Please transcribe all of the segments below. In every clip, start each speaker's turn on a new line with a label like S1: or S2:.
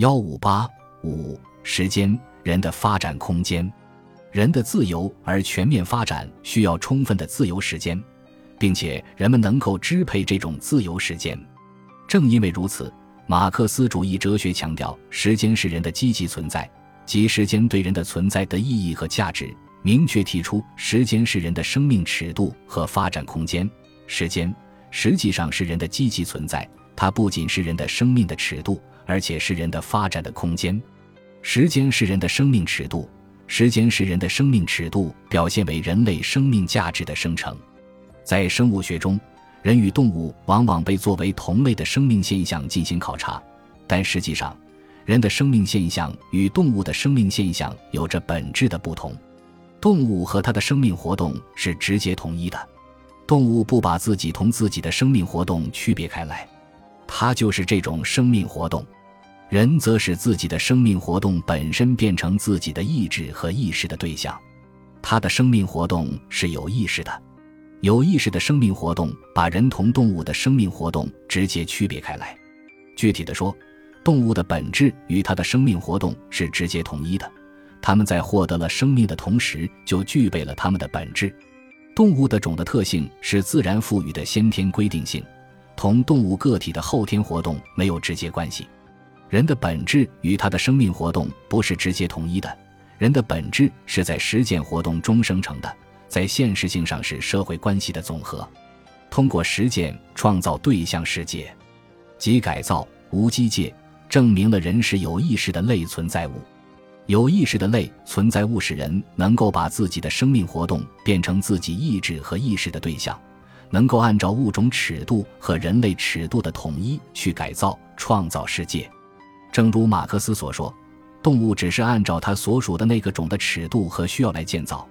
S1: 幺五八五时间，人的发展空间。人的自由而全面发展需要充分的自由时间，并且人们能够支配这种自由时间。正因为如此，马克思主义哲学强调时间是人的积极存在，即时间对人的存在的意义和价值。明确提出，时间是人的生命尺度和发展空间。时间实际上是人的积极存在，它不仅是人的生命的尺度，而且是人的发展的空间。时间是人的生命尺度。时间是人的生命尺度，表现为人类生命价值的生成。在生物学中，人与动物往往被作为同类的生命现象进行考察，但实际上，人的生命现象与动物的生命现象有着本质的不同。动物和它的生命活动是直接统一的，动物不把自己同自己的生命活动区别开来，它就是这种生命活动。人则使自己的生命活动本身变成自己的意志和意识的对象，他的生命活动是有意识的，有意识的生命活动把人同动物的生命活动直接区别开来。具体的说，动物的本质与它的生命活动是直接统一的，它们在获得了生命的同时就具备了它们的本质。动物的种的特性是自然赋予的先天规定性，同动物个体的后天活动没有直接关系。人的本质与他的生命活动不是直接统一的，人的本质是在实践活动中生成的，在现实性上是社会关系的总和。通过实践创造对象世界，即改造无机界，证明了人是有意识的类存在物。有意识的类存在物使人能够把自己的生命活动变成自己意志和意识的对象，能够按照物种尺度和人类尺度的统一去改造创造世界。正如马克思所说，动物只是按照它所属的那个种的尺度和需要来建造，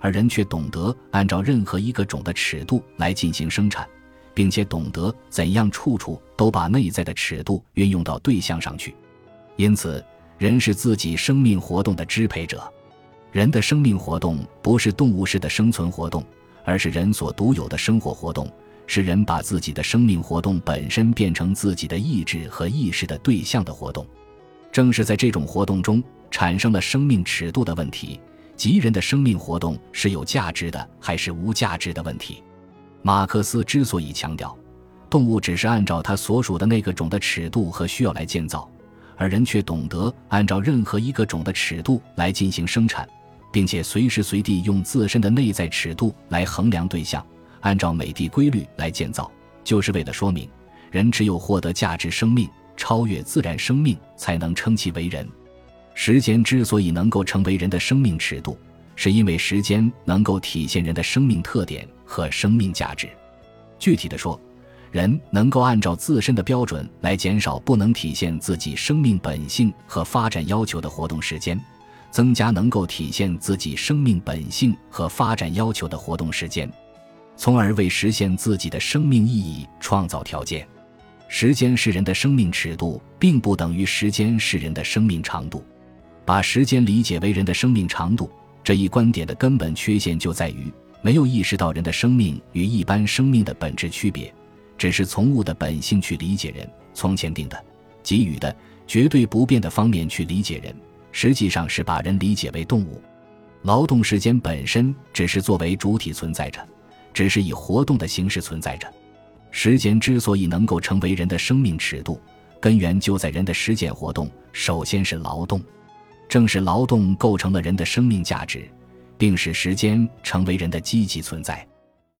S1: 而人却懂得按照任何一个种的尺度来进行生产，并且懂得怎样处处都把内在的尺度运用到对象上去。因此，人是自己生命活动的支配者。人的生命活动不是动物式的生存活动，而是人所独有的生活活动。是人把自己的生命活动本身变成自己的意志和意识的对象的活动，正是在这种活动中产生了生命尺度的问题，即人的生命活动是有价值的还是无价值的问题。马克思之所以强调，动物只是按照它所属的那个种的尺度和需要来建造，而人却懂得按照任何一个种的尺度来进行生产，并且随时随地用自身的内在尺度来衡量对象。按照美的规律来建造，就是为了说明，人只有获得价值生命，超越自然生命，才能称其为人。时间之所以能够成为人的生命尺度，是因为时间能够体现人的生命特点和生命价值。具体的说，人能够按照自身的标准来减少不能体现自己生命本性和发展要求的活动时间，增加能够体现自己生命本性和发展要求的活动时间。从而为实现自己的生命意义创造条件。时间是人的生命尺度，并不等于时间是人的生命长度。把时间理解为人的生命长度，这一观点的根本缺陷就在于没有意识到人的生命与一般生命的本质区别，只是从物的本性去理解人，从前定的、给予的、绝对不变的方面去理解人，实际上是把人理解为动物。劳动时间本身只是作为主体存在着。只是以活动的形式存在着。时间之所以能够成为人的生命尺度，根源就在人的实践活动。首先是劳动，正是劳动构成了人的生命价值，并使时间成为人的积极存在。